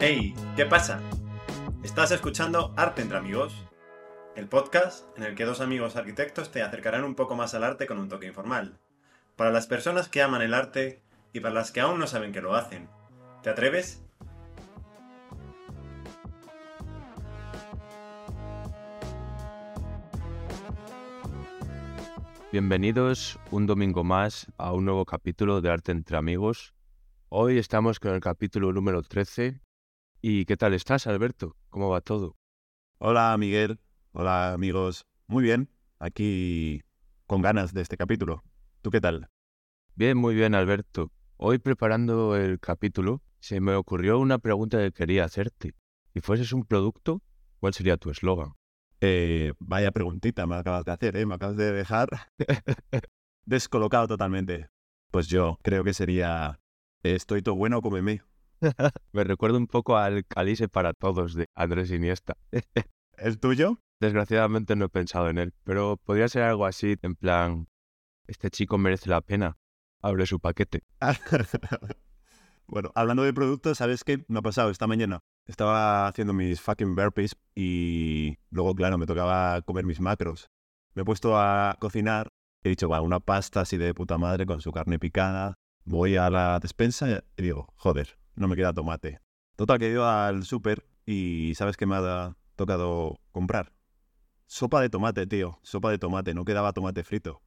Hey, ¿qué pasa? Estás escuchando Arte entre Amigos, el podcast en el que dos amigos arquitectos te acercarán un poco más al arte con un toque informal. Para las personas que aman el arte y para las que aún no saben que lo hacen. ¿Te atreves? Bienvenidos un domingo más a un nuevo capítulo de Arte entre Amigos. Hoy estamos con el capítulo número 13. ¿Y qué tal estás, Alberto? ¿Cómo va todo? Hola, Miguel. Hola, amigos. Muy bien. Aquí con ganas de este capítulo. ¿Tú qué tal? Bien, muy bien, Alberto. Hoy preparando el capítulo se me ocurrió una pregunta que quería hacerte. Si fueses un producto, ¿cuál sería tu eslogan? Eh, vaya preguntita me acabas de hacer, ¿eh? Me acabas de dejar descolocado totalmente. Pues yo creo que sería Estoy todo bueno, cómeme. me recuerda un poco al Calice para todos de Andrés Iniesta. ¿El tuyo? Desgraciadamente no he pensado en él, pero podría ser algo así, en plan, este chico merece la pena, abre su paquete. bueno, hablando de productos, ¿sabes qué me ha pasado esta mañana? Estaba haciendo mis fucking burpees y luego, claro, me tocaba comer mis macros. Me he puesto a cocinar, he dicho, bueno, una pasta así de puta madre con su carne picada. Voy a la despensa y digo, joder, no me queda tomate. Total, que he ido al súper y ¿sabes qué me ha tocado comprar? Sopa de tomate, tío. Sopa de tomate. No quedaba tomate frito.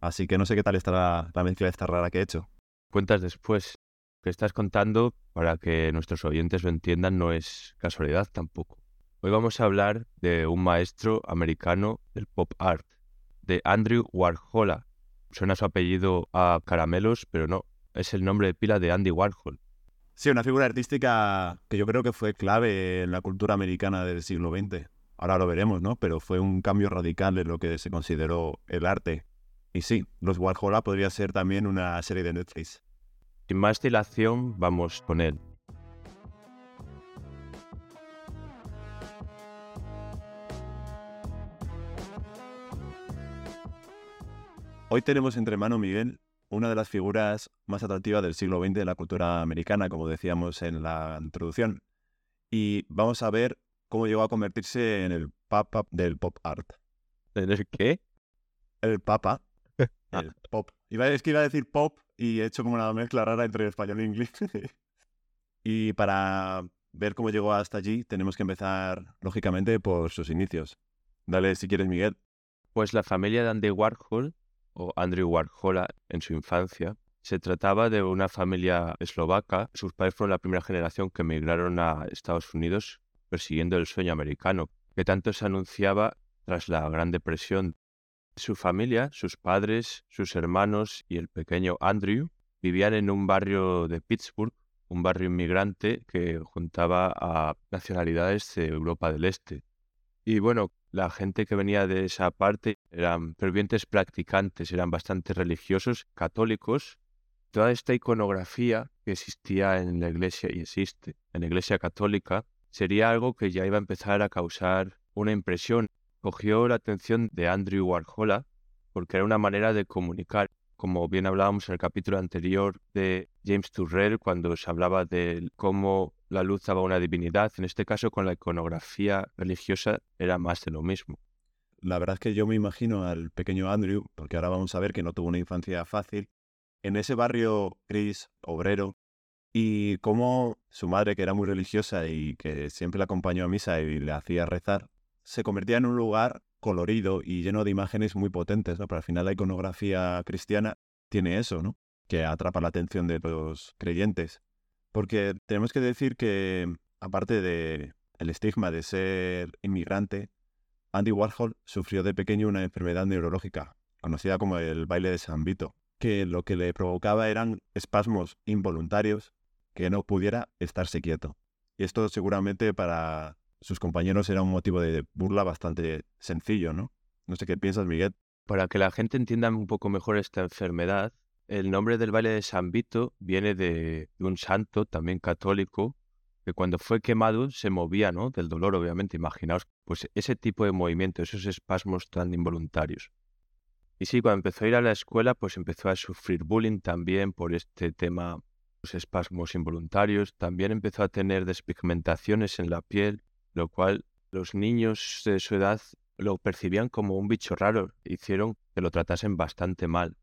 Así que no sé qué tal estará la mezcla esta rara que he hecho. Cuentas después que estás contando, para que nuestros oyentes lo entiendan, no es casualidad tampoco. Hoy vamos a hablar de un maestro americano del pop art, de Andrew Warhol. Suena su apellido a caramelos, pero no, es el nombre de pila de Andy Warhol. Sí, una figura artística que yo creo que fue clave en la cultura americana del siglo XX. Ahora lo veremos, ¿no? Pero fue un cambio radical en lo que se consideró el arte. Y sí, Los Warhol podría ser también una serie de Netflix. Sin más dilación, vamos con él. Hoy tenemos entre mano, Miguel, una de las figuras más atractivas del siglo XX de la cultura americana, como decíamos en la introducción. Y vamos a ver cómo llegó a convertirse en el papa del pop art. ¿En el qué? El papa. El pop. es que iba a decir pop y he hecho como una mezcla rara entre español e inglés. y para ver cómo llegó hasta allí, tenemos que empezar, lógicamente, por sus inicios. Dale, si quieres, Miguel. Pues la familia de Andy Warhol, o Andrew Warhol en su infancia, se trataba de una familia eslovaca. Sus padres fueron la primera generación que emigraron a Estados Unidos persiguiendo el sueño americano, que tanto se anunciaba tras la Gran Depresión su familia, sus padres, sus hermanos y el pequeño Andrew vivían en un barrio de Pittsburgh, un barrio inmigrante que juntaba a nacionalidades de Europa del Este. Y bueno, la gente que venía de esa parte eran fervientes practicantes, eran bastante religiosos, católicos. Toda esta iconografía que existía en la iglesia y existe en la iglesia católica sería algo que ya iba a empezar a causar una impresión cogió la atención de Andrew Warhol porque era una manera de comunicar, como bien hablábamos en el capítulo anterior de James Turrell, cuando se hablaba de cómo la luz daba una divinidad, en este caso con la iconografía religiosa era más de lo mismo. La verdad es que yo me imagino al pequeño Andrew, porque ahora vamos a ver que no tuvo una infancia fácil, en ese barrio gris, obrero, y cómo su madre, que era muy religiosa y que siempre la acompañó a misa y le hacía rezar, se convertía en un lugar colorido y lleno de imágenes muy potentes, ¿no? Pero al final la iconografía cristiana tiene eso, ¿no? Que atrapa la atención de los creyentes. Porque tenemos que decir que, aparte de el estigma de ser inmigrante, Andy Warhol sufrió de pequeño una enfermedad neurológica, conocida como el baile de San Vito, que lo que le provocaba eran espasmos involuntarios que no pudiera estarse quieto. Y esto seguramente para sus compañeros era un motivo de burla bastante sencillo, ¿no? No sé qué piensas, Miguel. Para que la gente entienda un poco mejor esta enfermedad, el nombre del baile de San Vito viene de, un santo, también católico, que cuando fue quemado se movía, ¿no? Del dolor, obviamente. Imaginaos, pues ese tipo de movimiento, esos espasmos tan involuntarios. Y sí, cuando empezó a ir a la escuela, pues empezó a sufrir bullying también por este tema pues, espasmos involuntarios, también empezó a tener despigmentaciones en la piel, lo cual los niños de su edad lo percibían como un bicho raro, hicieron que lo tratasen bastante mal.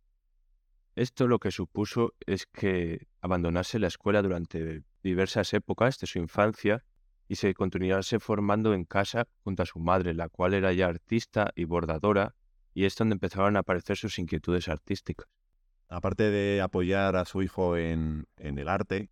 Esto lo que supuso es que abandonase la escuela durante diversas épocas de su infancia y se continuase formando en casa junto a su madre, la cual era ya artista y bordadora, y es donde empezaron a aparecer sus inquietudes artísticas. Aparte de apoyar a su hijo en, en el arte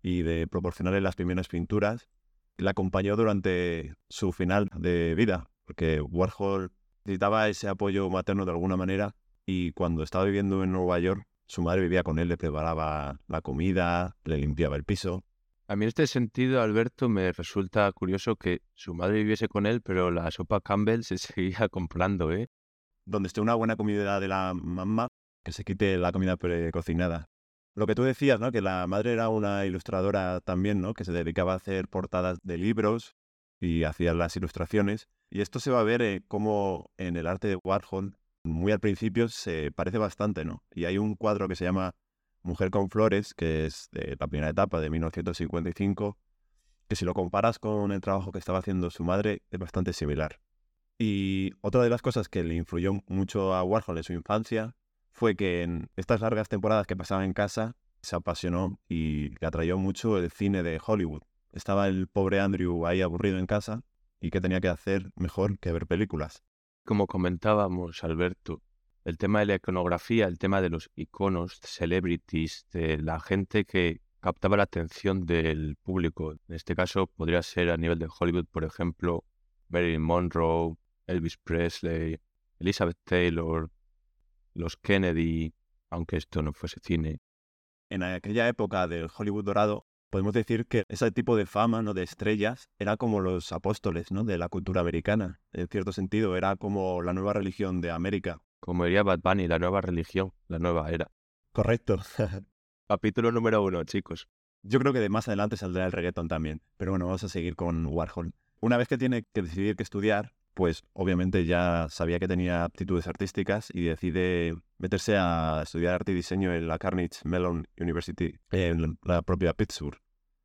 y de proporcionarle las primeras pinturas, la acompañó durante su final de vida, porque Warhol necesitaba ese apoyo materno de alguna manera y cuando estaba viviendo en Nueva York, su madre vivía con él, le preparaba la comida, le limpiaba el piso. A mí en este sentido, Alberto, me resulta curioso que su madre viviese con él, pero la sopa Campbell se seguía comprando, ¿eh? Donde esté una buena comida de la mamá, que se quite la comida precocinada. Lo que tú decías, ¿no? Que la madre era una ilustradora también, ¿no? Que se dedicaba a hacer portadas de libros y hacía las ilustraciones. Y esto se va a ver eh, como en el arte de Warhol, muy al principio se parece bastante, ¿no? Y hay un cuadro que se llama Mujer con Flores, que es de la primera etapa de 1955, que si lo comparas con el trabajo que estaba haciendo su madre, es bastante similar. Y otra de las cosas que le influyó mucho a Warhol en su infancia fue que en estas largas temporadas que pasaba en casa, se apasionó y le atrayó mucho el cine de Hollywood. Estaba el pobre Andrew ahí aburrido en casa y que tenía que hacer mejor que ver películas. Como comentábamos, Alberto, el tema de la iconografía, el tema de los iconos, celebrities, de la gente que captaba la atención del público. En este caso podría ser a nivel de Hollywood, por ejemplo, Marilyn Monroe, Elvis Presley, Elizabeth Taylor, los Kennedy, aunque esto no fuese cine. En aquella época del Hollywood dorado, podemos decir que ese tipo de fama, ¿no? de estrellas, era como los apóstoles ¿no? de la cultura americana. En cierto sentido, era como la nueva religión de América. Como diría Bad Bunny, la nueva religión, la nueva era. Correcto. Capítulo número uno, chicos. Yo creo que de más adelante saldrá el reggaeton también. Pero bueno, vamos a seguir con Warhol. Una vez que tiene que decidir qué estudiar, pues obviamente ya sabía que tenía aptitudes artísticas y decide meterse a estudiar arte y diseño en la Carnegie Mellon University, en la propia Pittsburgh.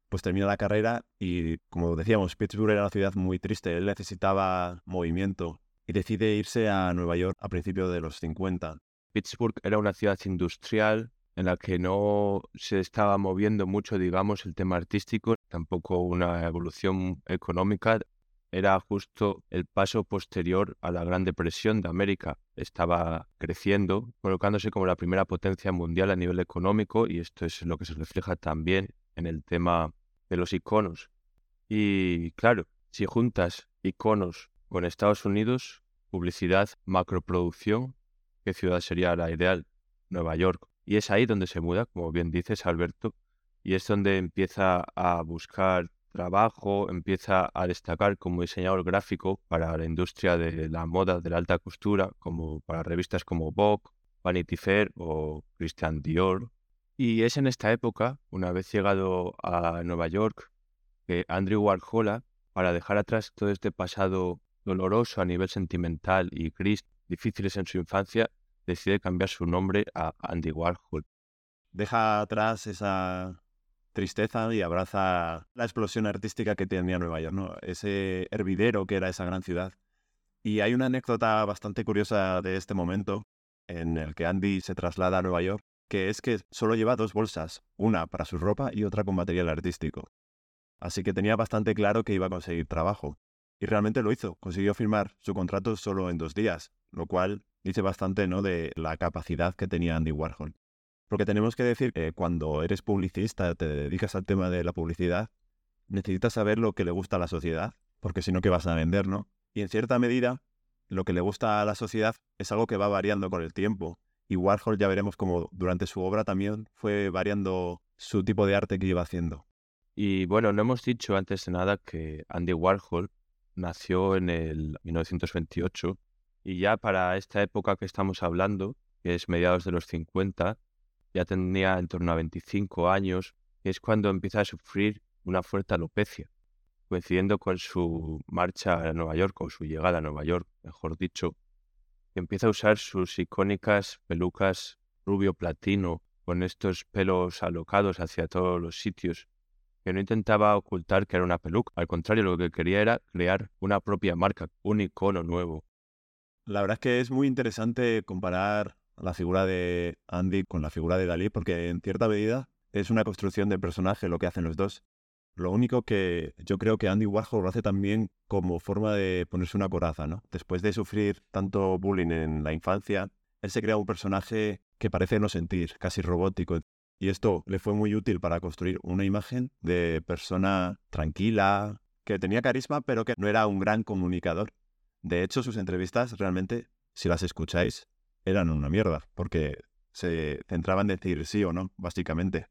Pues termina la carrera y, como decíamos, Pittsburgh era una ciudad muy triste, él necesitaba movimiento y decide irse a Nueva York a principios de los 50. Pittsburgh era una ciudad industrial en la que no se estaba moviendo mucho, digamos, el tema artístico, tampoco una evolución económica era justo el paso posterior a la Gran Depresión de América. Estaba creciendo, colocándose como la primera potencia mundial a nivel económico y esto es lo que se refleja también en el tema de los iconos. Y claro, si juntas iconos con Estados Unidos, publicidad, macroproducción, ¿qué ciudad sería la ideal? Nueva York. Y es ahí donde se muda, como bien dices, Alberto, y es donde empieza a buscar trabajo empieza a destacar como diseñador gráfico para la industria de la moda de la alta costura, como para revistas como Vogue, Vanity Fair o Christian Dior. Y es en esta época, una vez llegado a Nueva York, que Andrew Warhol, para dejar atrás todo este pasado doloroso a nivel sentimental y gris, difíciles en su infancia, decide cambiar su nombre a Andy Warhol. Deja atrás esa tristeza y abraza la explosión artística que tenía Nueva York. Ese hervidero que era esa gran ciudad. Y hay una anécdota bastante curiosa de este momento en el que Andy se traslada a Nueva York, que es que solo lleva dos bolsas, una para su ropa y otra con material artístico. Así que tenía bastante claro que iba a conseguir trabajo. Y realmente lo hizo, consiguió firmar su contrato solo en dos días, lo cual dice bastante ¿no? de la capacidad que tenía Andy Warhol. Porque tenemos que decir que cuando eres publicista, te dedicas al tema de la publicidad, necesitas saber lo que le gusta a la sociedad, porque si no, ¿qué vas a vender, no? Y en cierta medida, lo que le gusta a la sociedad es algo que va variando con el tiempo. Y Warhol ya veremos cómo durante su obra también fue variando su tipo de arte que iba haciendo. Y bueno, no hemos dicho antes de nada que Andy Warhol nació en el 1928 y ya para esta época que estamos hablando, que es mediados de los 50, ya tenía en torno a 25 años, y es cuando empieza a sufrir una fuerte alopecia, coincidiendo con su marcha a Nueva York o su llegada a Nueva York, mejor dicho, y empieza a usar sus icónicas pelucas rubio platino con estos pelos alocados hacia todos los sitios, que no intentaba ocultar que era una peluca. Al contrario, lo que quería era crear una propia marca, un icono nuevo. La verdad es que es muy interesante comparar la figura de Andy con la figura de Dalí, porque en cierta medida es una construcción del personaje lo que hacen los dos. Lo único que yo creo que Andy Warhol lo hace también como forma de ponerse una coraza, ¿no? Después de sufrir tanto bullying en la infancia, él se crea un personaje que parece no sentir, casi robótico. Y esto le fue muy útil para construir una imagen de persona tranquila, que tenía carisma, pero que no era un gran comunicador. De hecho, sus entrevistas realmente, si las escucháis, eran una mierda, porque se centraban en decir sí o no, básicamente.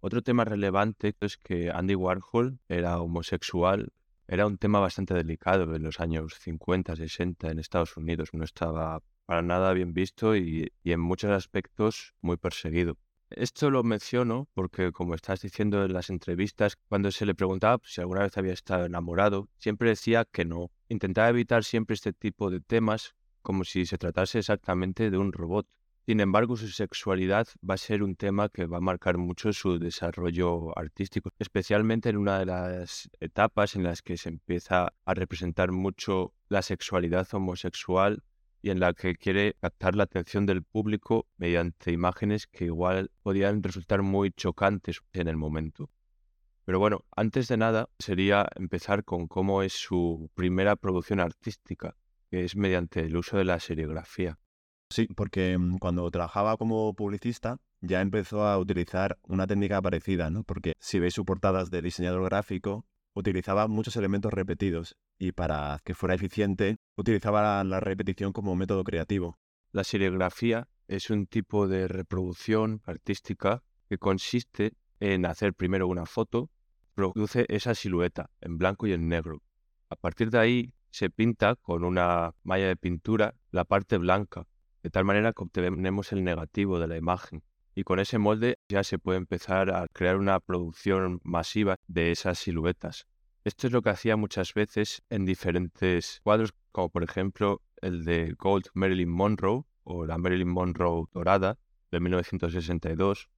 Otro tema relevante es que Andy Warhol era homosexual. Era un tema bastante delicado en los años 50, 60 en Estados Unidos. No estaba para nada bien visto y, y en muchos aspectos muy perseguido. Esto lo menciono porque, como estás diciendo en las entrevistas, cuando se le preguntaba si alguna vez había estado enamorado, siempre decía que no. Intentaba evitar siempre este tipo de temas como si se tratase exactamente de un robot. Sin embargo, su sexualidad va a ser un tema que va a marcar mucho su desarrollo artístico, especialmente en una de las etapas en las que se empieza a representar mucho la sexualidad homosexual y en la que quiere captar la atención del público mediante imágenes que igual podían resultar muy chocantes en el momento. Pero bueno, antes de nada sería empezar con cómo es su primera producción artística, que es mediante el uso de la serigrafía. Sí, porque mm, cuando trabajaba como publicista ya empezó a utilizar una técnica parecida, ¿no? Porque si veis sus portadas de diseñador gráfico, utilizaba muchos elementos repetidos y para que fuera eficiente utilizaba la repetición como método creativo. La serigrafía es un tipo de reproducción artística que consiste en hacer primero una foto, produce esa silueta en blanco y en negro. A partir de ahí se pinta con una malla de pintura la parte blanca de tal manera que obtenemos el negativo de la imagen. Y con ese molde ya se puede empezar a crear una producción masiva de esas siluetas. Esto es lo que hacía muchas veces en diferentes cuadros, como por ejemplo el de Gold Marilyn Monroe o la Marilyn Monroe dorada de 1962,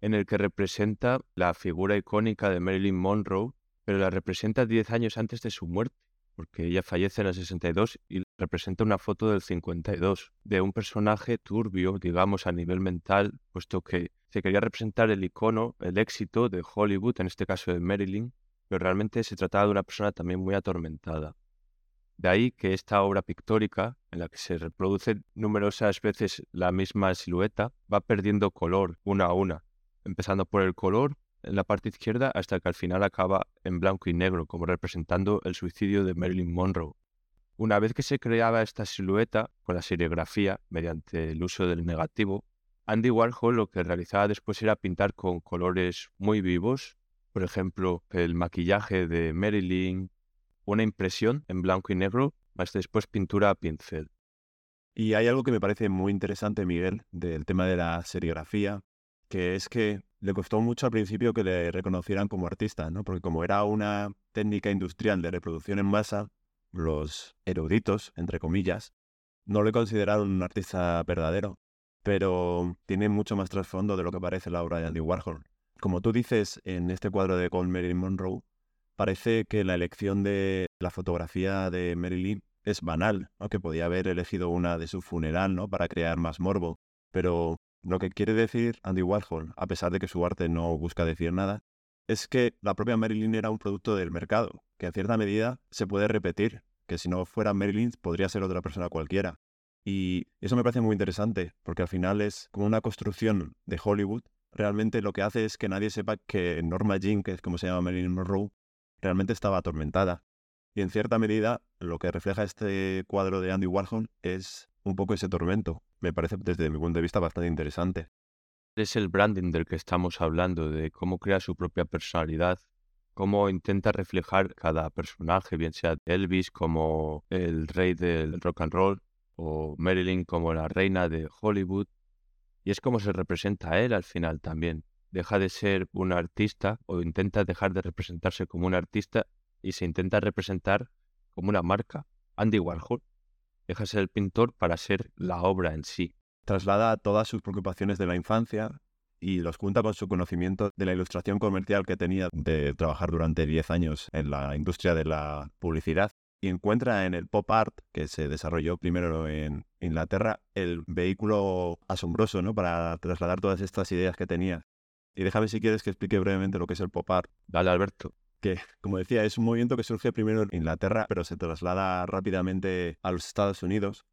en el que representa la figura icónica de Marilyn Monroe, pero la representa 10 años antes de su muerte porque ella fallece en el 62 y representa una foto del 52 de un personaje turbio, digamos, a nivel mental, puesto que se quería representar el icono, el éxito de Hollywood, en este caso de Marilyn, pero realmente se trataba de una persona también muy atormentada. De ahí que esta obra pictórica, en la que se reproduce numerosas veces la misma silueta, va perdiendo color una a una, empezando por el color en la parte izquierda hasta que al final acaba en blanco y negro, como representando el suicidio de Marilyn Monroe. Una vez que se creaba esta silueta con la serigrafía mediante el uso del negativo, Andy Warhol lo que realizaba después era pintar con colores muy vivos, por ejemplo, el maquillaje de Marilyn, una impresión en blanco y negro, más después pintura a pincel. Y hay algo que me parece muy interesante, Miguel, del tema de la serigrafía, que es que le costó mucho al principio que le reconocieran como artista, ¿no? Porque como era una técnica industrial de reproducción en masa, los eruditos, entre comillas, no le consideraron un artista verdadero, pero tiene mucho más trasfondo de lo que parece la obra de Andy Warhol. Como tú dices en este cuadro de Gold Marilyn Monroe, parece que la elección de la fotografía de Marilyn es banal, aunque podía haber elegido una de su funeral, ¿no? Para crear más morbo. Pero lo que quiere decir Andy Warhol, a pesar de que su arte no busca decir nada, es que la propia Marilyn era un producto del mercado, que en cierta medida se puede repetir, que si no fuera Marilyn podría ser otra persona cualquiera. Y eso me parece muy interesante, porque al final es como una construcción de Hollywood. Realmente lo que hace es que nadie sepa que Norma Jean, que es como se llama Marilyn Monroe, realmente estaba atormentada. Y en cierta medida lo que refleja este cuadro de Andy Warhol es un poco ese tormento. Me parece desde mi punto de vista bastante interesante. Es el branding del que estamos hablando, de cómo crea su propia personalidad, cómo intenta reflejar cada personaje, bien sea Elvis como el rey del rock and roll o Marilyn como la reina de Hollywood. Y es como se representa a él al final también. Deja de ser un artista o intenta dejar de representarse como un artista y se intenta representar como una marca. Andy Warhol deja ser el pintor para ser la obra en sí. traslada todas sus preocupaciones de la infancia y los junta con su conocimiento de la ilustración comercial que tenía de trabajar durante 10 años en la industria de la publicidad y encuentra en el pop art, que se desarrolló primero en Inglaterra, el vehículo asombroso ¿no? para trasladar todas estas ideas que tenía. Y déjame si quieres que explique brevemente lo que es el pop art. Dale, Alberto. Que, como decía, es un movimiento que surge primero en Inglaterra, pero se traslada rápidamente a los Estados Unidos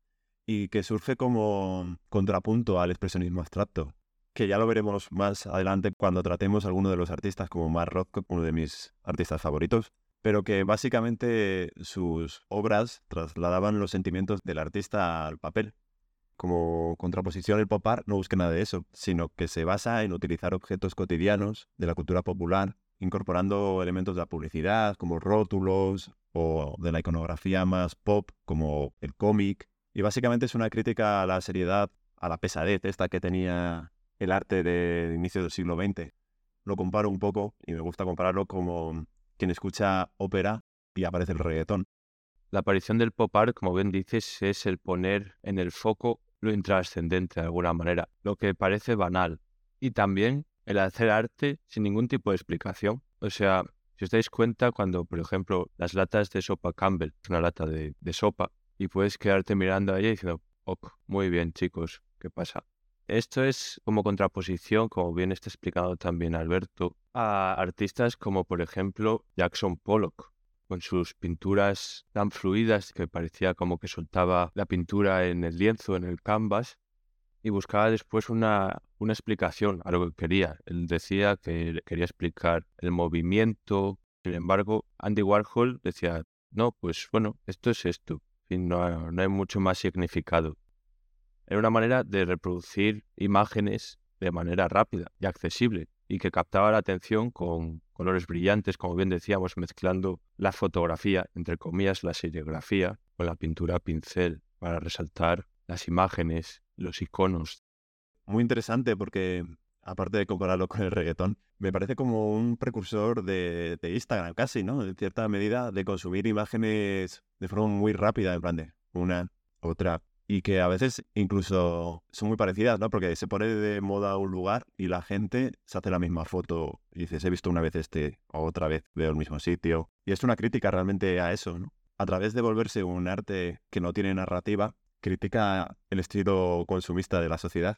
y que surge como contrapunto al expresionismo abstracto que ya lo veremos más adelante cuando tratemos a alguno de los artistas como Mark Rothko, uno de mis artistas favoritos, pero que básicamente sus obras trasladaban los sentimientos del artista al papel. Como contraposición el pop art no busca nada de eso, sino que se basa en utilizar objetos cotidianos de la cultura popular, incorporando elementos de la publicidad como rótulos o de la iconografía más pop como el cómic. Y básicamente es una crítica a la seriedad, a la pesadez esta que tenía el arte de inicio del siglo XX. Lo comparo un poco y me gusta compararlo como quien escucha ópera y aparece el reggaetón. La aparición del pop art, como bien dices, es el poner en el foco lo intrascendente de alguna manera, lo que parece banal. Y también el hacer arte sin ningún tipo de explicación. O sea, si os dais cuenta, cuando, por ejemplo, las latas de sopa Campbell, una lata de, sopa, y puedes quedarte mirando a ella diciendo, ok, muy bien, chicos, ¿qué pasa? Esto es como contraposición, como bien está explicado también Alberto, a artistas como por ejemplo Jackson Pollock, con sus pinturas tan fluidas que parecía como que soltaba la pintura en el lienzo, en el canvas, y buscaba después una, una explicación a lo que quería. Él decía que quería explicar el movimiento, sin embargo, Andy Warhol decía, no, pues bueno, esto es esto, no, no hay mucho más significado. Era una manera de reproducir imágenes de manera rápida y accesible y que captaba la atención con colores brillantes, como bien decíamos, mezclando la fotografía, entre comillas, la serigrafía, con la pintura a pincel para resaltar las imágenes, los iconos. Muy interesante porque, aparte de compararlo con el reggaetón, me parece como un precursor de, Instagram casi, ¿no? En cierta medida, de consumir imágenes de forma muy rápida, en plan de una, otra, y que a veces incluso son muy parecidas, ¿no? Porque se pone de moda un lugar y la gente se hace la misma foto y dices, he visto una vez este, o otra vez veo el mismo sitio. Y es una crítica realmente a eso, ¿no? A través de volverse un arte que no tiene narrativa, critica el estilo consumista de la sociedad.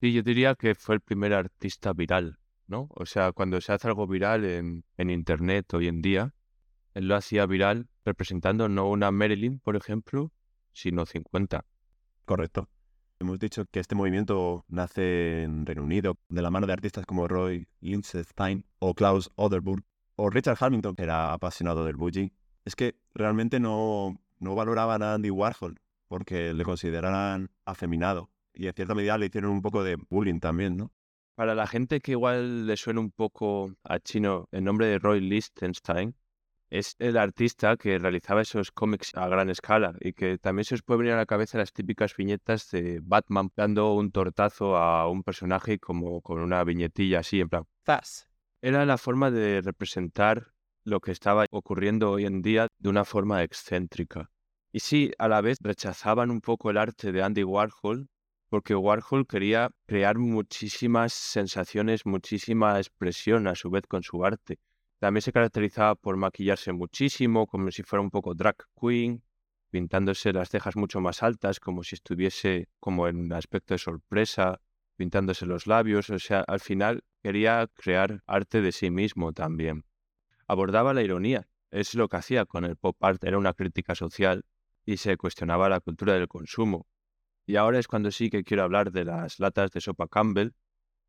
Sí, yo diría que fue el primer artista viral, ¿no? O sea, cuando se hace algo viral en, en Internet hoy en día, él lo hacía viral representando no una Marilyn, por ejemplo, sino 50 Correcto. Hemos dicho que este movimiento nace en Reino Unido de la mano de artistas como Roy Lichtenstein o Klaus Oderburg o Richard Hamilton, que era apasionado del bougie. Es que realmente no, no valoraban a Andy Warhol porque le consideraran afeminado y en cierta medida le hicieron un poco de bullying también, ¿no? Para la gente que igual le suena un poco a chino el nombre de Roy Lichtenstein, es el artista que realizaba esos cómics a gran escala y que también se os puede venir a la cabeza las típicas viñetas de Batman dando un tortazo a un personaje como con una viñetilla así en plan. Era la forma de representar lo que estaba ocurriendo hoy en día de una forma excéntrica. Y sí, a la vez rechazaban un poco el arte de Andy Warhol porque Warhol quería crear muchísimas sensaciones, muchísima expresión a su vez con su arte. También se caracterizaba por maquillarse muchísimo, como si fuera un poco drag queen, pintándose las cejas mucho más altas, como si estuviese como en un aspecto de sorpresa, pintándose los labios, o sea, al final quería crear arte de sí mismo también. Abordaba la ironía, es lo que hacía con el pop art, era una crítica social y se cuestionaba la cultura del consumo. Y ahora es cuando sí que quiero hablar de las latas de sopa Campbell,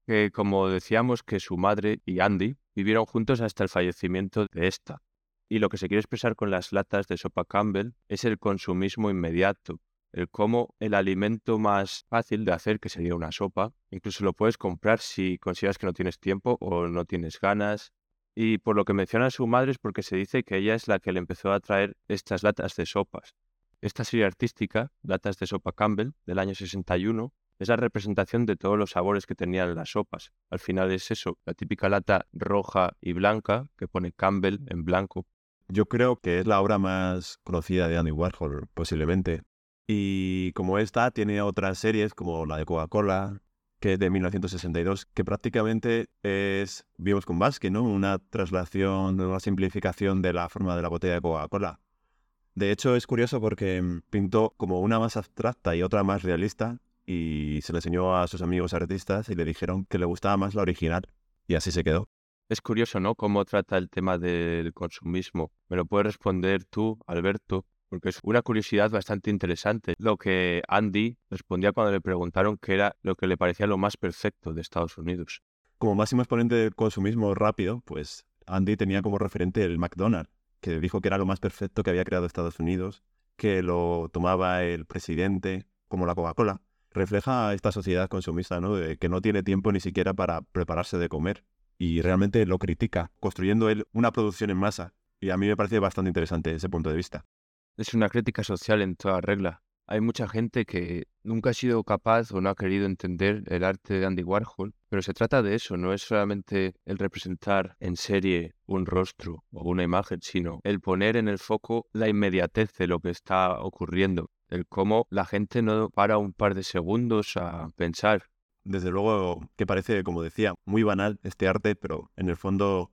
que como decíamos que su madre y Andy vivieron juntos hasta el fallecimiento de esta. Y lo que se quiere expresar con las latas de sopa Campbell es el consumismo inmediato, el cómo el alimento más fácil de hacer, que sería una sopa, incluso lo puedes comprar si consideras que no tienes tiempo o no tienes ganas. Y por lo que menciona su madre es porque se dice que ella es la que le empezó a traer estas latas de sopas. Esta serie artística, Latas de Sopa Campbell, del año 61, es la representación de todos los sabores que tenían las sopas. Al final es eso, la típica lata roja y blanca que pone Campbell en blanco. Yo creo que es la obra más conocida de Andy Warhol, posiblemente. Y como esta, tiene otras series como la de Coca-Cola, que es de 1962, que prácticamente es Vivos con Basque, ¿no? Una traslación, una simplificación de la forma de la botella de Coca-Cola. De hecho, es curioso porque mm, pintó como una más abstracta y otra más realista y se le enseñó a sus amigos artistas y le dijeron que le gustaba más la original y así se quedó. Es curioso, ¿no? Cómo trata el tema del consumismo. Me lo puedes responder tú, Alberto, porque es una curiosidad bastante interesante. Lo que Andy respondía cuando le preguntaron qué era lo que le parecía lo más perfecto de Estados Unidos. Como máximo exponente del consumismo rápido, pues Andy tenía como referente el McDonald's, que dijo que era lo más perfecto que había creado Estados Unidos, que lo tomaba el presidente, como la Coca-Cola. Refleja esta sociedad consumista, ¿no? De que no tiene tiempo ni siquiera para prepararse de comer. Y realmente lo critica, construyendo él una producción en masa. Y a mí me parece bastante interesante ese punto de vista. Es una crítica social en toda regla. Hay mucha gente que nunca ha sido capaz o no ha querido entender el arte de Andy Warhol, pero se trata de eso, no es solamente el representar en serie un rostro o una imagen, sino el poner en el foco la inmediatez de lo que está ocurriendo, el cómo la gente no para un par de segundos a pensar. Desde luego que parece, como decía, muy banal este arte, pero en el fondo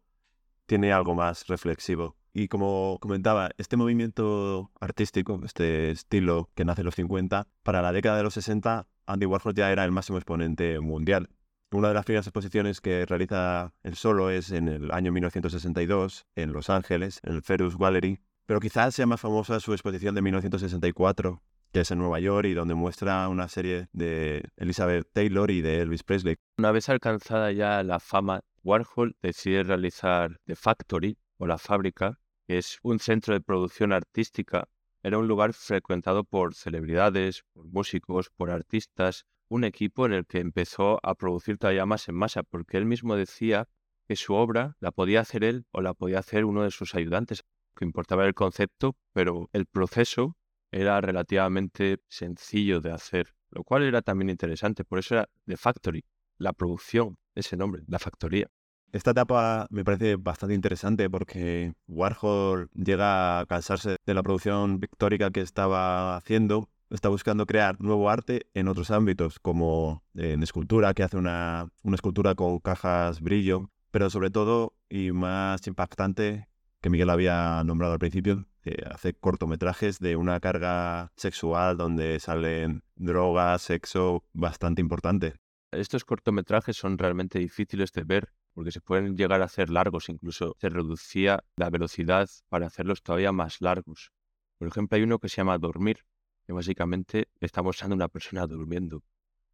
tiene algo más reflexivo. Y como comentaba, este movimiento artístico, este estilo que nace en los 50, para la década de los 60, Andy Warhol ya era el máximo exponente mundial. Una de las primeras exposiciones que realiza él solo es en el año 1962, en Los Ángeles, en el Ferus Gallery. Pero quizás sea más famosa su exposición de 1964, que es en Nueva York y donde muestra una serie de Elizabeth Taylor y de Elvis Presley. Una vez alcanzada ya la fama, Warhol decide realizar The Factory, o la fábrica, que es un centro de producción artística, era un lugar frecuentado por celebridades, por músicos, por artistas, un equipo en el que empezó a producir todavía más en masa, porque él mismo decía que su obra la podía hacer él o la podía hacer uno de sus ayudantes, que importaba el concepto, pero el proceso era relativamente sencillo de hacer, lo cual era también interesante, por eso era The Factory, la producción, ese nombre, la factoría. Esta etapa me parece bastante interesante porque Warhol llega a cansarse de la producción pictórica que estaba haciendo. Está buscando crear nuevo arte en otros ámbitos, como en escultura, que hace una, una escultura con cajas brillo, pero sobre todo, y más impactante, que Miguel había nombrado al principio, hace cortometrajes de una carga sexual donde salen drogas, sexo bastante importante. Estos cortometrajes son realmente difíciles de ver porque se pueden llegar a hacer largos, incluso se reducía la velocidad para hacerlos todavía más largos. Por ejemplo, hay uno que se llama Dormir, que básicamente está mostrando una persona durmiendo.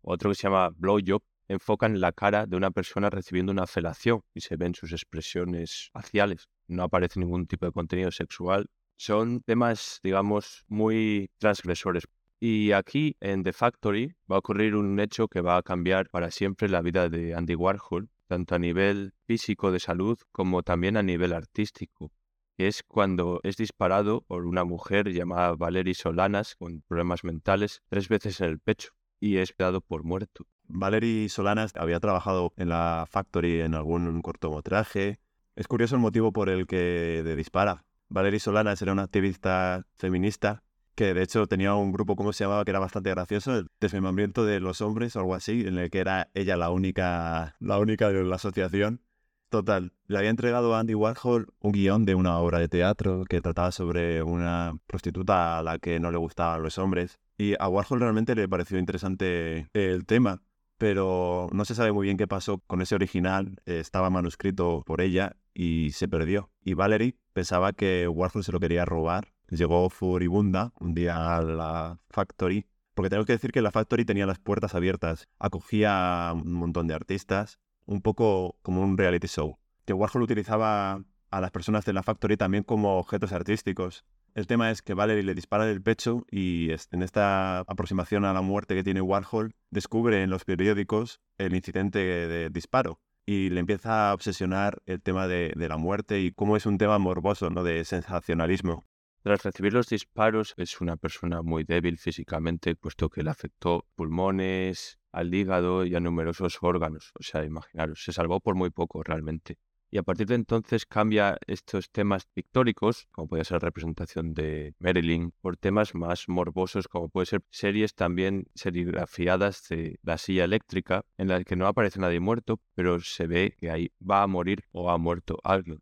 Otro que se llama Blow Job, enfocan la cara de una persona recibiendo una felación y se ven sus expresiones faciales. No aparece ningún tipo de contenido sexual. Son temas, digamos, muy transgresores. Y aquí, en The Factory, va a ocurrir un hecho que va a cambiar para siempre la vida de Andy Warhol, tanto a nivel físico de salud como también a nivel artístico, es cuando es disparado por una mujer llamada Valerie Solanas con problemas mentales tres veces en el pecho y es dado por muerto. Valerie Solanas había trabajado en la Factory en algún cortometraje. Es curioso el motivo por el que le dispara. Valerie Solanas era una activista feminista que de hecho tenía un grupo, ¿cómo se llamaba? Que era bastante gracioso, el desmembramiento de los hombres o algo así, en el que era ella la única, la única de la asociación. Total, le había entregado a Andy Warhol un guion de una obra de teatro que trataba sobre una prostituta a la que no le gustaban los hombres. Y a Warhol realmente le pareció interesante el tema, pero no se sabe muy bien qué pasó con ese original. Estaba manuscrito por ella y se perdió. Y Valerie pensaba que Warhol se lo quería robar llegó furibunda un día a la Factory, porque tengo que decir que la Factory tenía las puertas abiertas, acogía a un montón de artistas, un poco como un reality show, que Warhol utilizaba a las personas de la Factory también como objetos artísticos. El tema es que Valerie le dispara del pecho y en esta aproximación a la muerte que tiene Warhol, descubre en los periódicos el incidente de disparo y le empieza a obsesionar el tema de, de, la muerte y cómo es un tema morboso, ¿no? De sensacionalismo. Tras recibir los disparos, es una persona muy débil físicamente, puesto que le afectó pulmones, al hígado y a numerosos órganos. O sea, imaginaros, se salvó por muy poco realmente. Y a partir de entonces cambia estos temas pictóricos, como puede ser la representación de Marilyn, por temas más morbosos, como puede ser series también serigrafiadas de la silla eléctrica, en las que no aparece nadie muerto, pero se ve que ahí va a morir o ha muerto alguien.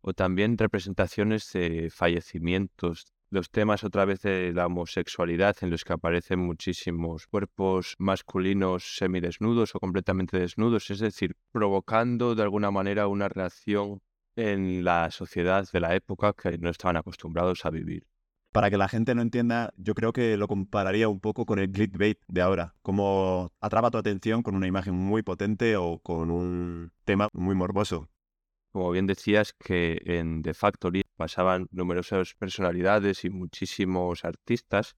O también representaciones de fallecimientos los temas otra vez de la homosexualidad en los que aparecen muchísimos cuerpos masculinos semidesnudos o completamente desnudos, es decir, provocando de alguna manera una reacción en la sociedad de la época que no estaban acostumbrados a vivir. Para que la gente no entienda, yo creo que lo compararía un poco con el clickbait de ahora, como atrapa tu atención con una imagen muy potente o con un tema muy morboso como bien decías, que en The Factory pasaban numerosas personalidades y muchísimos artistas.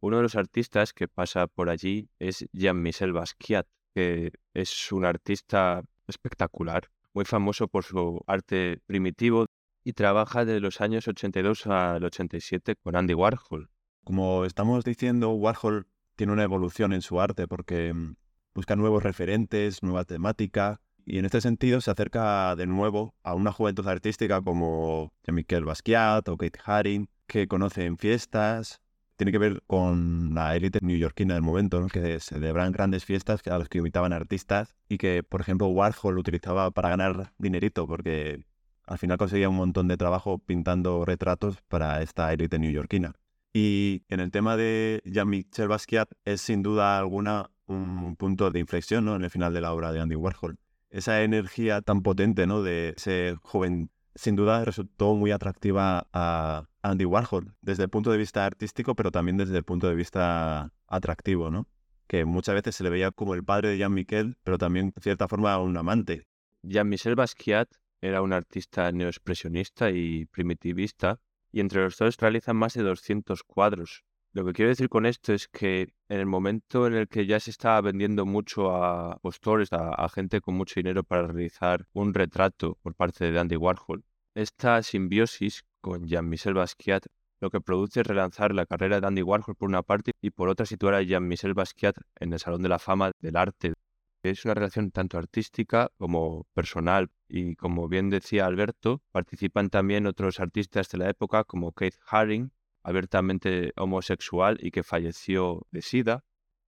Uno de los artistas que pasa por allí es Jean-Michel Basquiat, que es un artista espectacular, muy famoso por su arte primitivo y trabaja de los años 82 al 87 con Andy Warhol. Como estamos diciendo, Warhol tiene una evolución en su arte porque mm, busca nuevos referentes, nueva temática, y en este sentido se acerca de nuevo a una juventud artística como Jean-Michel Basquiat o Kate Haring, que conoce en fiestas. Tiene que ver con la élite neoyorquina del momento, que celebran grandes fiestas a las que invitaban artistas y que, por ejemplo, Warhol utilizaba para ganar dinerito, porque al final conseguía un montón de trabajo pintando retratos para esta élite neoyorquina. Y en el tema de Jean-Michel Basquiat es sin duda alguna un punto de inflexión ¿no? en el final de la obra de Andy Warhol esa energía tan potente, ¿no? De ese joven, sin duda resultó muy atractiva a Andy Warhol, desde el punto de vista artístico, pero también desde el punto de vista atractivo, ¿no? Que muchas veces se le veía como el padre de Jean-Michel, pero también, de cierta forma, un amante. Jean-Michel Basquiat era un artista neoexpresionista y primitivista, y entre los dos realizan más de 200 cuadros, lo que quiero decir con esto es que en el momento en el que ya se estaba vendiendo mucho a postores, a, gente con mucho dinero para realizar un retrato por parte de Andy Warhol, esta simbiosis con Jean-Michel Basquiat lo que produce es relanzar la carrera de Andy Warhol por una parte y por otra situar a Jean-Michel Basquiat en el Salón de la Fama del Arte. Es una relación tanto artística como personal y como bien decía Alberto, participan también otros artistas de la época como Keith Haring, abiertamente homosexual y que falleció de SIDA,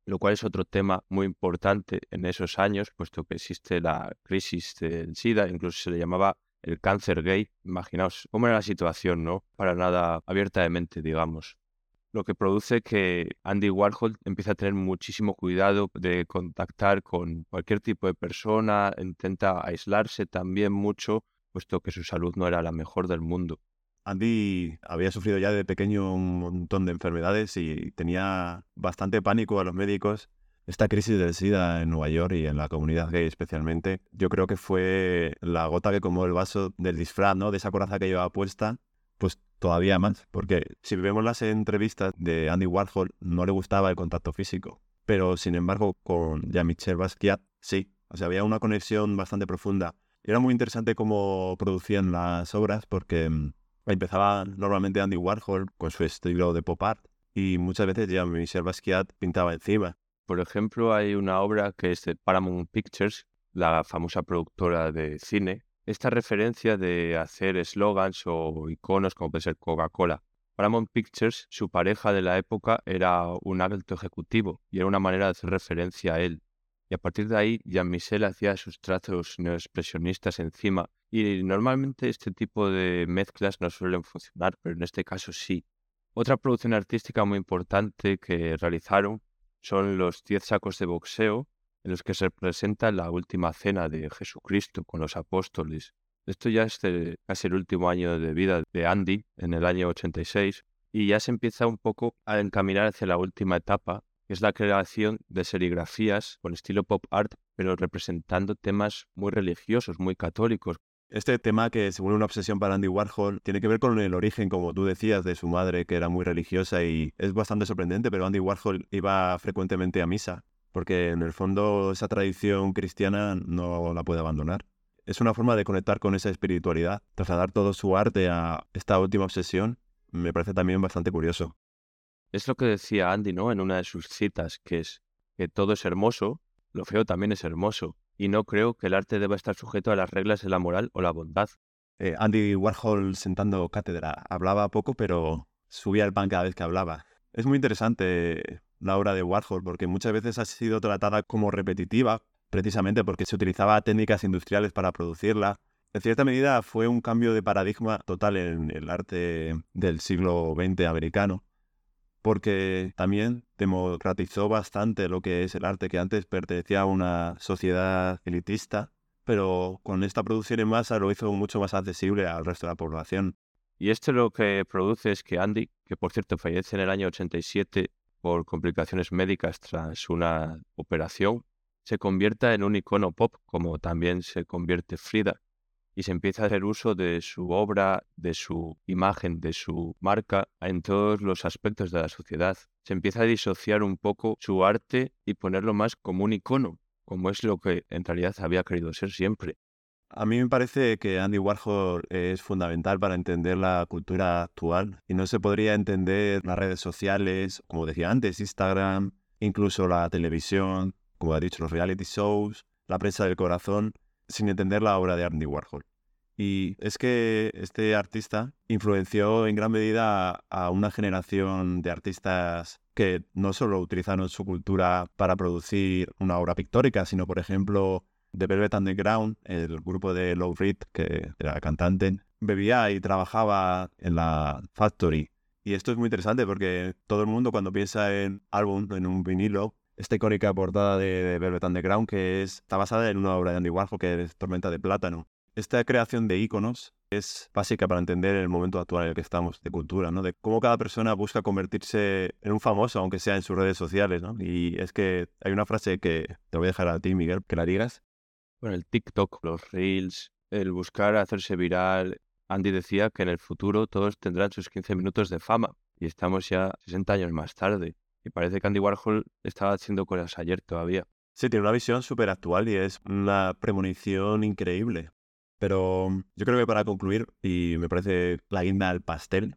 lo cual es otro tema muy importante en esos años, puesto que existe la crisis del SIDA, incluso se le llamaba el cáncer gay. Imaginaos cómo era la situación, ¿no? Para nada abiertamente, digamos. Lo que produce que Andy Warhol empieza a tener muchísimo cuidado de contactar con cualquier tipo de persona, intenta aislarse también mucho, puesto que su salud no era la mejor del mundo. Andy había sufrido ya de pequeño un montón de enfermedades y tenía bastante pánico a los médicos. Esta crisis del SIDA en Nueva York y en la comunidad gay especialmente, yo creo que fue la gota que comó el vaso del disfraz, ¿no? De esa coraza que llevaba puesta, pues todavía más. Porque si vemos las entrevistas de Andy Warhol, no le gustaba el contacto físico. Pero sin embargo, con Jean-Michel Basquiat, sí. O sea, había una conexión bastante profunda. Era muy interesante cómo producían las obras porque mm, Empezaba normalmente Andy Warhol con su estilo de pop art y muchas veces ya Michel Basquiat pintaba encima. Por ejemplo, hay una obra que es de Paramount Pictures, la famosa productora de cine. Esta referencia de hacer eslogans o iconos como puede ser Coca-Cola. Paramount Pictures, su pareja de la época, era un alto ejecutivo y era una manera de hacer referencia a él. Y a partir de ahí, Jean-Michel hacía sus trazos neoexpresionistas encima. Y normalmente este tipo de mezclas no suelen funcionar, pero en este caso sí. Otra producción artística muy importante que realizaron son los 10 sacos de boxeo en los que se presenta la última cena de Jesucristo con los apóstoles. Esto ya es casi el último año de vida de Andy, en el año 86, y ya se empieza un poco a encaminar hacia la última etapa, es la creación de serigrafías con estilo pop art, pero representando temas muy religiosos, muy católicos. Este tema que según una obsesión para Andy Warhol tiene que ver con el origen, como tú decías, de su madre que era muy religiosa y es bastante sorprendente, pero Andy Warhol iba frecuentemente a misa, porque en el fondo esa tradición cristiana no la puede abandonar. Es una forma de conectar con esa espiritualidad, trasladar todo su arte a esta última obsesión, me parece también bastante curioso. Es lo que decía Andy, ¿no? En una de sus citas, que es que todo es hermoso, lo feo también es hermoso. Y no creo que el arte deba estar sujeto a las reglas de la moral o la bondad. Eh, Andy Warhol sentando cátedra hablaba poco, pero subía el pan cada vez que hablaba. Es muy interesante la obra de Warhol porque muchas veces ha sido tratada como repetitiva, precisamente porque se utilizaba técnicas industriales para producirla. En cierta medida fue un cambio de paradigma total en el arte del siglo XX americano, porque también democratizó bastante lo que es el arte que antes pertenecía a una sociedad elitista pero con esta producción en masa lo hizo mucho más accesible al resto de la población. Y esto lo que produce es que Andy, que por cierto fallece en el año 87 por complicaciones médicas tras una operación, se convierta en un icono pop, como también se convierte Frida, y se empieza a hacer uso de su obra, de su imagen, de su marca en todos los aspectos de la sociedad. Se empieza a disociar un poco su arte y ponerlo más como un icono, como es lo que en realidad había querido ser siempre. A mí me parece que Andy Warhol es fundamental para entender la cultura actual y no se podría entender las redes sociales, como decía antes, Instagram, incluso la televisión, como ha dicho, los reality shows, la prensa del corazón, sin entender la obra de Andy Warhol. Y es que este artista influenció en gran medida a una generación de artistas que no solo utilizaron su cultura para producir una obra pictórica, sino, por ejemplo, The Velvet Underground, el grupo de Low Reed, que era cantante, bebía y trabajaba en la Factory. Y esto es muy interesante porque todo el mundo cuando piensa en álbum, en un vinilo, esta icónica portada de, de Velvet Underground, que es, está basada en una obra de Andy Warhol, que es Tormenta de Plátano. Esta creación de iconos es básica para entender el momento actual en el que estamos de cultura, ¿no? De cómo cada persona busca convertirse en un famoso, aunque sea en sus redes sociales, ¿no? Y es que hay una frase que te voy a dejar a ti, Miguel, que la digas. Bueno, el TikTok, los Reels, el buscar hacerse viral. Andy decía que en el futuro todos tendrán sus 15 minutos de fama y estamos ya 60 años más tarde. Y parece que Andy Warhol estaba haciendo cosas ayer todavía. Sí, tiene una visión súper actual y es una premonición increíble. Pero mm, yo creo que para concluir, y me parece la guinda al pastel,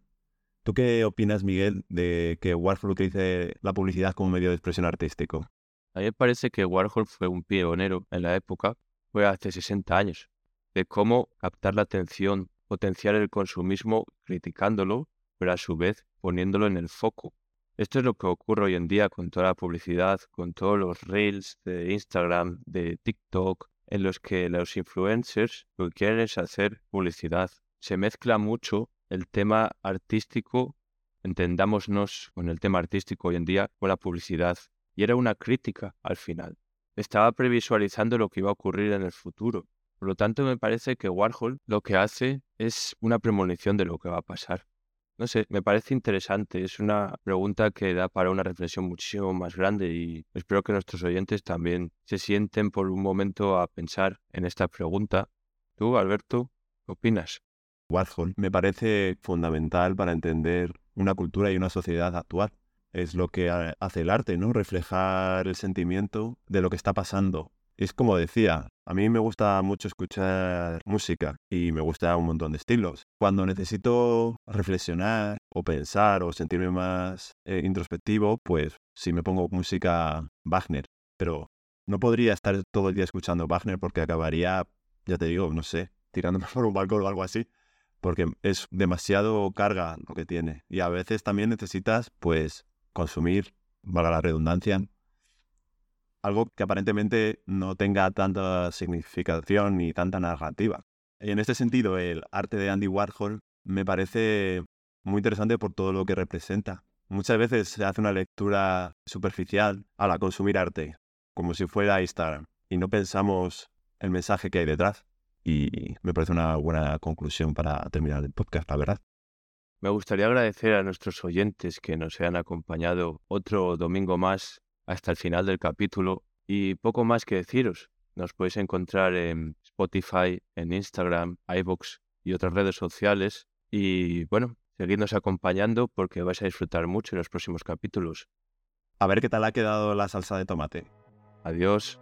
¿tú qué opinas, Miguel, de que Warhol utilice la publicidad como medio de expresión artístico? A mí me parece que Warhol fue un pionero en la época, fue hace 60 años, de cómo captar la atención, potenciar el consumismo criticándolo, pero a su vez poniéndolo en el foco. Esto es lo que ocurre hoy en día con toda la publicidad, con todos los reels de Instagram, de TikTok, en los que los influencers lo que quieren es hacer publicidad. Se mezcla mucho el tema artístico, entendámonos con el tema artístico hoy en día, con la publicidad. Y era una crítica al final. Estaba previsualizando lo que iba a ocurrir en el futuro. Por lo tanto, me parece que Warhol lo que hace es una premonición de lo que va a pasar. No sé, me parece interesante. Es una pregunta que da para una reflexión muchísimo más grande y espero que nuestros oyentes también se sienten por un momento a pensar en esta pregunta. Tú, Alberto, ¿qué opinas? Warhol me parece fundamental para entender una cultura y una sociedad actual. Es lo que hace el arte, ¿no? Reflejar el sentimiento de lo que está pasando es como decía, a mí me gusta mucho escuchar música y me gusta un montón de estilos. Cuando necesito reflexionar o pensar o sentirme más eh, introspectivo, pues sí me pongo música Wagner. Pero no podría estar todo el día escuchando Wagner porque acabaría, ya te digo, no sé, tirándome por un balcón o algo así. Porque es demasiado carga lo que tiene. Y a veces también necesitas, pues, consumir, valga la redundancia, algo que aparentemente no tenga tanta significación ni tanta narrativa. En este sentido, el arte de Andy Warhol me parece muy interesante por todo lo que representa. Muchas veces se hace una lectura superficial a la consumir arte, como si fuera Instagram, y no pensamos el mensaje que hay detrás. Y me parece una buena conclusión para terminar el podcast, la verdad. Me gustaría agradecer a nuestros oyentes que nos hayan acompañado otro domingo más hasta el final del capítulo y poco más que deciros. Nos podéis encontrar en Spotify, en Instagram, iVoox y otras redes sociales. Y bueno, seguidnos acompañando porque vais a disfrutar mucho en los próximos capítulos. A ver qué tal ha quedado la salsa de tomate. Adiós.